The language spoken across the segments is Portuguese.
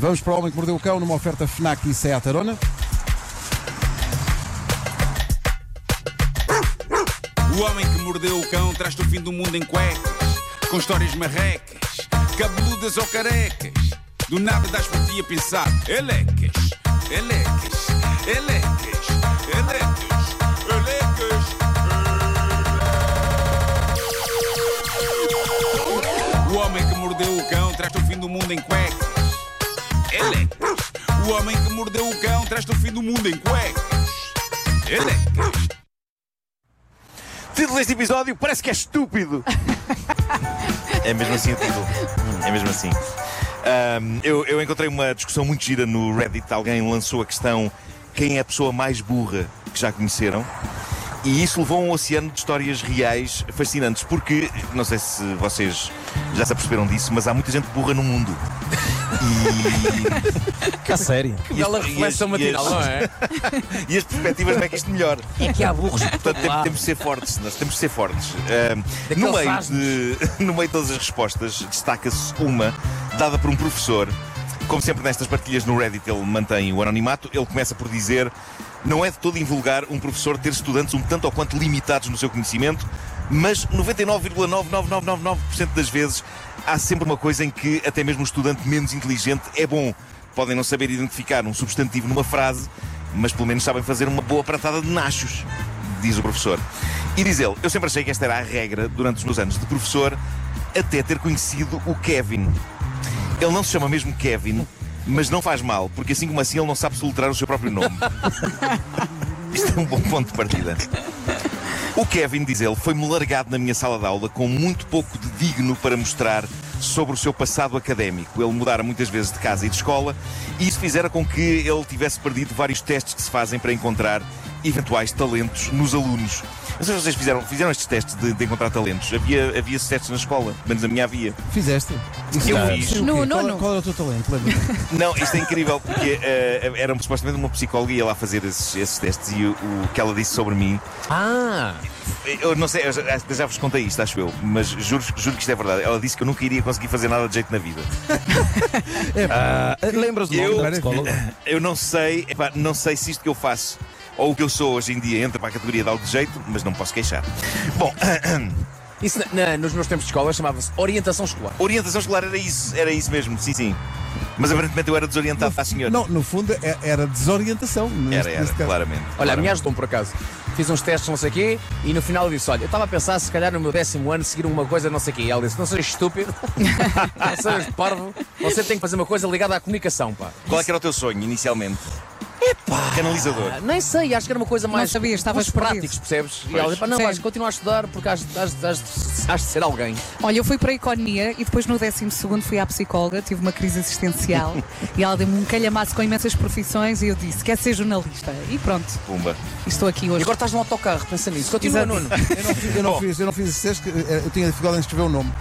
Vamos para o Homem que Mordeu o Cão numa oferta FNAC e Seat Arona. O homem que mordeu o cão traz-te o fim do mundo em cuecas, com histórias marrecas, cabeludas ou carecas. Do nada das por ti a pensar, elecas, elecas, elecas, elecas, O homem que mordeu o cão traz-te o fim do mundo em cuecas, elecas. Título deste episódio parece que é estúpido. é mesmo assim o título. É mesmo assim. Ahm, eu, eu encontrei uma discussão muito gira no Reddit. Alguém lançou a questão: quem é a pessoa mais burra que já conheceram? E isso levou a um oceano de histórias reais fascinantes, porque, não sei se vocês já se aperceberam disso, mas há muita gente burra no mundo. A sério? E, Bela e reflexão e matinal, não é? e as perspectivas não é que isto melhor. É que há burros por Portanto, tem- temos de ser fortes, nós temos de ser fortes. Ahm, no, meio de, no meio de todas as respostas, destaca-se uma dada por um professor. Como sempre nestas partilhas no Reddit ele mantém o anonimato. Ele começa por dizer: Não é de todo invulgar um professor ter estudantes um tanto ou quanto limitados no seu conhecimento, mas 99,99999% das vezes há sempre uma coisa em que até mesmo o estudante menos inteligente é bom. Podem não saber identificar um substantivo numa frase, mas pelo menos sabem fazer uma boa pratada de nachos, diz o professor. E diz ele: Eu sempre achei que esta era a regra durante os meus anos de professor, até ter conhecido o Kevin. Ele não se chama mesmo Kevin, mas não faz mal, porque assim como assim ele não sabe soltar o seu próprio nome. Isto é um bom ponto de partida. O Kevin, diz ele, foi-me largado na minha sala de aula com muito pouco de digno para mostrar sobre o seu passado académico. Ele mudara muitas vezes de casa e de escola e isso fizera com que ele tivesse perdido vários testes que se fazem para encontrar eventuais talentos nos alunos. Não sei se vocês fizeram, fizeram estes testes de, de encontrar talentos. Havia, havia esses testes na escola, menos a minha havia. Fizeste? Eu é- fiz. o quê? No qual, nono. qual era o teu talento? Lembra? Não, isto é incrível porque eh, era supostamente uma psicóloga ia lá fazer esses, esses testes e o, o que ela disse sobre mim Ah! Eu não sei, eu já, já vos contei isto, acho eu, mas juro, juro que isto é verdade. Ela disse que eu nunca iria conseguir fazer nada de jeito na vida. Ah, Lembras do nome Eu- da psicóloga? Eu não sei, epá, não sei se isto que eu faço ou o que eu sou hoje em dia entra para a categoria de algo de jeito, mas não posso queixar. Bom, Isso na- na- nos meus tempos de escola chamava-se orientação escolar. orientação escolar era isso, era isso mesmo, sim, sim. Mas aparentemente eu era desorientado à senhora. Não, no fundo é- era desorientação. neste- Era, era, claramente. Olha, a claramente. minha ajudou por acaso. Fiz uns testes, não sei o quê, e no final eu disse: Olha, eu estava a pensar se calhar no meu décimo ano seguir uma coisa, não sei o quê. E ela disse: Não sejas estúpido, não sejas parvo, você tem que fazer uma coisa ligada à comunicação, pá. Qual é que era o teu sonho inicialmente? Epá! Canalizador. Nem sei, acho que era uma coisa mais. sabia, estavas perdido. práticos, percebes? E Pois. ela disse: "Pá, Não, Sim. vais continuar a estudar porque has, has, has, has de ser alguém. Olha, eu fui para a economia e depois no 12 fui à psicóloga, tive uma crise existencial e ela deu-me um calhamaço com imensas profissões e eu disse: Quer ser jornalista? E pronto, Pumba. e estou aqui E hoje. agora estás no autocarro, pensa nisso. Continua, Exato. Nuno. Eu não, fiz, eu não fiz, eu não fiz esse teste, que, eh, eu tinha dificuldade em escrever o nome.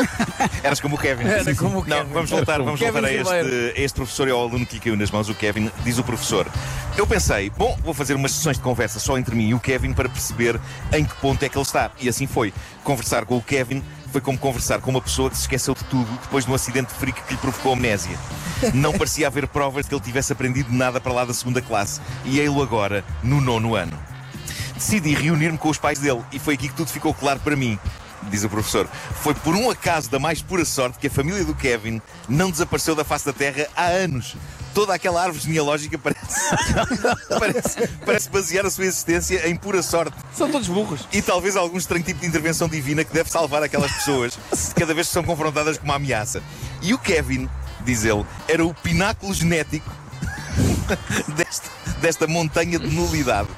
Eras como o Kevin. Era como o Não, Kevin. vamos voltar, vamos como voltar a Kevin este, Ribeiro. a este professor e ao aluno que lhe caiu nas mãos, o Kevin, diz o professor. Eu pensei, bom, vou fazer umas sessões de conversa só entre mim e o Kevin para perceber em que ponto é que ele está. E assim foi. Conversar com o Kevin foi como conversar com uma pessoa que se esqueceu de tudo depois de um acidente de freak que lhe provocou amnésia. Não parecia haver provas de que ele tivesse aprendido nada para lá da segunda classe. E ei-lo agora, no nono ano. Decidi reunir-me com os pais dele e foi aqui que tudo ficou claro para mim. Diz o professor. Foi por um acaso da mais pura sorte que a família do Kevin não desapareceu da face da Terra há anos. Toda aquela árvore genealógica parece, parece, parece basear a sua existência em pura sorte. São todos burros. E talvez algum estranho tipo de intervenção divina que deve salvar aquelas pessoas cada vez que são confrontadas com uma ameaça. E o Kevin, diz ele, era o pináculo genético desta, desta montanha de nulidade.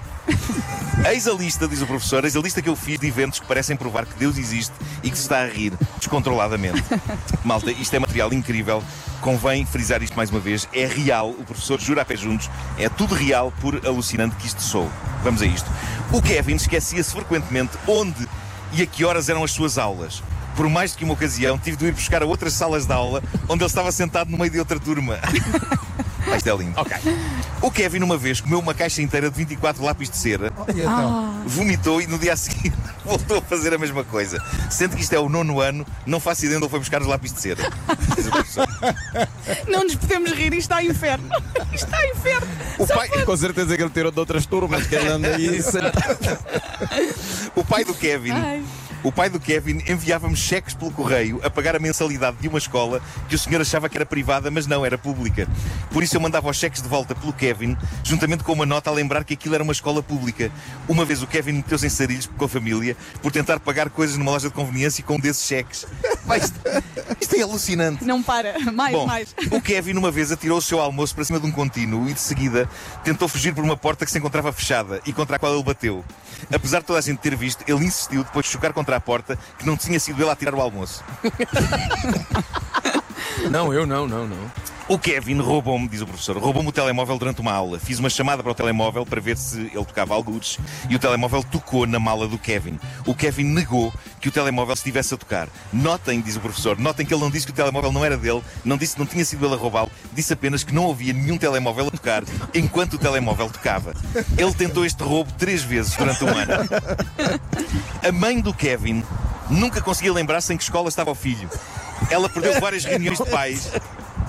Eis a lista, diz o professor, eis a lista que eu fiz de eventos que parecem provar que Deus existe e que se está a rir descontroladamente. Malta, isto é material incrível. Convém frisar isto mais uma vez. É real, o professor jura a pé juntos. É tudo real, por alucinante que isto sou. Vamos a isto. O Kevin esquecia-se frequentemente onde e a que horas eram as suas aulas. Por mais do que uma ocasião, tive de ir buscar a outras salas de aula onde ele estava sentado no meio de outra turma. Isto é lindo. Ok. O Kevin, uma vez, comeu uma caixa inteira de 24 lápis de cera, E então? vomitou e no dia a seguir voltou a fazer a mesma coisa. Sendo que isto é o nono ano, não faço ideia onde ele foi buscar os lápis de cera. Não nos podemos rir, isto está inferno. Isto está inferno. O pai, Com certeza que ele tirou de outras turmas que ele anda aí sentado. o pai do Kevin. Ai. O pai do Kevin enviava-me cheques pelo correio a pagar a mensalidade de uma escola que o senhor achava que era privada, mas não, era pública. Por isso eu mandava os cheques de volta pelo Kevin, juntamente com uma nota a lembrar que aquilo era uma escola pública. Uma vez o Kevin meteu-se em sarilhos com a família por tentar pagar coisas numa loja de conveniência com um desses cheques. Isto é alucinante. Não para. Mais, Bom, mais. o Kevin uma vez atirou o seu almoço para cima de um contínuo e de seguida tentou fugir por uma porta que se encontrava fechada e contra a qual ele bateu. Apesar de toda a gente ter visto, ele insistiu depois de chocar contra a porta que não tinha sido ele a tirar o almoço. Não, eu não, não, não. O Kevin roubou-me, diz o professor, roubou-me o telemóvel durante uma aula. Fiz uma chamada para o telemóvel para ver se ele tocava algures e o telemóvel tocou na mala do Kevin. O Kevin negou que o telemóvel estivesse a tocar. Notem, diz o professor, notem que ele não disse que o telemóvel não era dele, não disse que não tinha sido ele a roubá-lo, disse apenas que não havia nenhum telemóvel a tocar enquanto o telemóvel tocava. Ele tentou este roubo três vezes durante um ano. A mãe do Kevin nunca conseguia lembrar-se em que escola estava o filho. Ela perdeu várias reuniões de pais.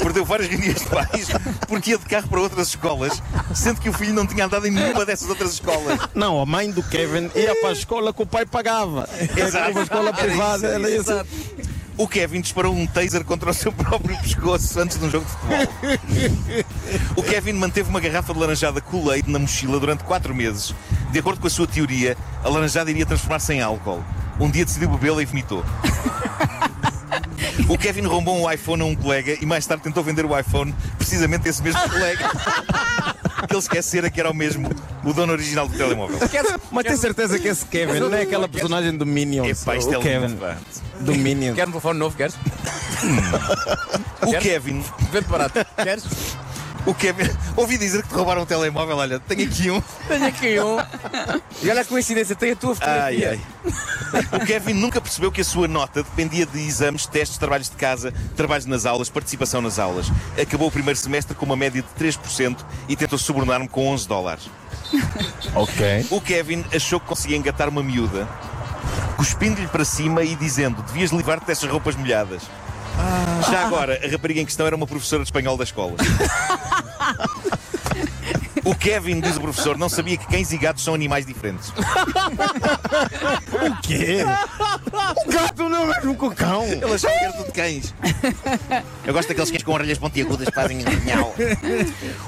Perdeu várias reuniões de pais porque ia de carro para outras escolas, sendo que o filho não tinha andado em nenhuma dessas outras escolas. Não, a mãe do Kevin ia para a escola que o pai pagava. Exato. Era uma escola Era privada. isso, ela ia exato. O Kevin disparou um taser contra o seu próprio pescoço antes de um jogo de futebol. O Kevin manteve uma garrafa de laranjada Kool-Aid na mochila durante quatro meses. De acordo com a sua teoria, a laranjada iria transformar-se em álcool. Um dia decidiu bebê-la e vomitou. O Kevin roubou um iPhone a um colega e mais tarde tentou vender o iPhone precisamente a esse mesmo colega. Que ele esquecera que era o mesmo, o dono original do telemóvel. Mas tem certeza que esse Kevin não é aquela personagem do Minions? Epá, isto é o lindo, Kevin pá. do Minions. Queres um telefone novo? Queres? O Kevin, Vende barato. Queres? O Kevin, ouvi dizer que te roubaram um telemóvel. Olha, tenho aqui um. Tenho aqui um. E olha a coincidência, tem a tua Ai, fotografia. ai. O Kevin nunca percebeu que a sua nota dependia de exames, testes, trabalhos de casa, trabalhos nas aulas, participação nas aulas. Acabou o primeiro semestre com uma média de 3% e tentou subornar-me com 11 dólares. Ok. O Kevin achou que conseguia engatar uma miúda, cuspindo-lhe para cima e dizendo: Devias livrar-te dessas roupas molhadas. Já agora, a rapariga em questão era uma professora de espanhol da escola. O Kevin, diz o professor, não sabia que cães e gatos são animais diferentes. O quê? O gato não é mesmo com o cão. Ele achava que era tudo cães. Eu gosto daqueles cães com orelhas pontiagudas que fazem nhau.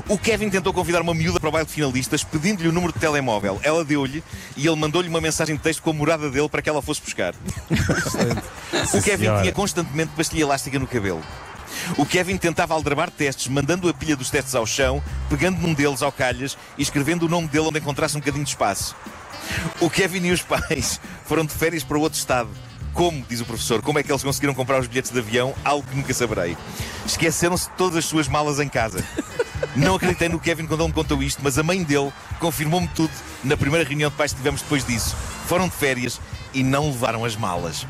O Kevin tentou convidar uma miúda para o baile de finalistas, pedindo-lhe o número de telemóvel. Ela deu-lhe e ele mandou-lhe uma mensagem de texto com a morada dele para que ela fosse buscar. O Kevin tinha constantemente pastilha elástica no cabelo. O Kevin tentava aldrabar testes, mandando a pilha dos testes ao chão, pegando num deles ao calhas e escrevendo o nome dele onde encontrasse um bocadinho de espaço. O Kevin e os pais foram de férias para outro estado. Como, diz o professor, como é que eles conseguiram comprar os bilhetes de avião? Algo que nunca saberei. Esqueceram-se todas as suas malas em casa. Não acreditei no Kevin quando ele me contou isto, mas a mãe dele confirmou-me tudo na primeira reunião de pais que tivemos depois disso. Foram de férias e não levaram as malas.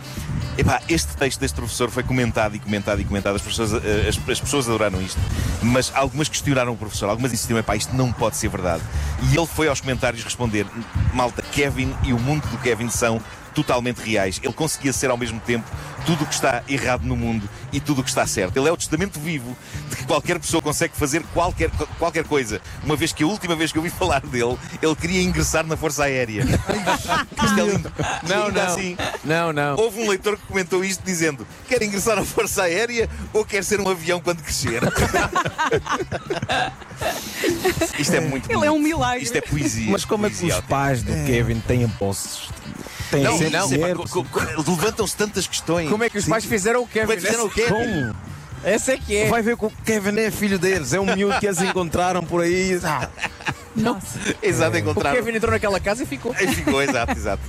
Epá, este texto deste professor foi comentado e comentado e comentado. As pessoas, eh, as, as pessoas adoraram isto. Mas algumas questionaram o professor. Algumas insistiram, epá, isto não pode ser verdade. E ele foi aos comentários responder: Malta, Kevin e o mundo do Kevin são totalmente reais. Ele conseguia ser ao mesmo tempo tudo o que está errado no mundo e tudo o que está certo. Ele é o testamento vivo de que qualquer pessoa consegue fazer qualquer, qualquer coisa. Uma vez que a última vez que eu ouvi falar dele, ele queria ingressar na Força Aérea. Isto é lindo. Não, não. assim, Não, não. Houve um leitor que comentou isto dizendo: quer ingressar na Força Aérea ou quer ser um avião quando crescer? isto é muito Ele é um bonito. milagre. Isto é poesia. Mas como é que Poesia os pais do Kevin têm posses? Têm Não, não, levantam-se tantas questões. Como é que os pais fizeram o Kevin? Como é que fizeram o Kevin? Como? Essa é que é. Vai ver que o Kevin é filho deles. É um miúdo que eles encontraram por aí. Ah, Nossa. Exato, O encontraram. Kevin entrou naquela casa e ficou. Aí ficou, exato, exato.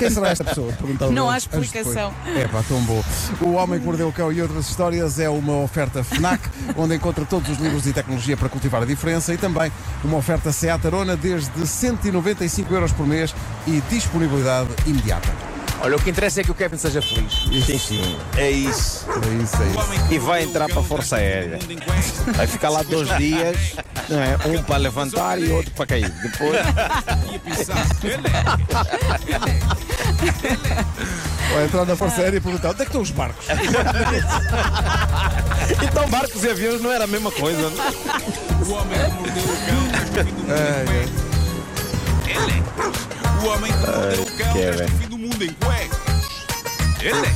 Quem será esta pessoa? Perguntava Não há explicação. É pá, tão bom. O Homem que Mordeu o Cão e outras histórias é uma oferta FNAC, onde encontra todos os livros e tecnologia para cultivar a diferença e também uma oferta Seat Arona desde 195 euros por mês e disponibilidade imediata. Olha, o que interessa é que o Kevin seja feliz. Sim, sim. É isso. É isso, é isso. E vai entrar para a Força Aérea. Vai ficar lá dois dias, não é? um para levantar e outro para cair. Depois, Vai entrar na Força Aérea e perguntar onde é que estão os barcos? então barcos e aviões não era a mesma coisa. é o homem que mordeu o cão traz o fim do mundo em cuecas. Ele O homem que mordeu o cão que é, traz o fim do mundo em cuecas. Ele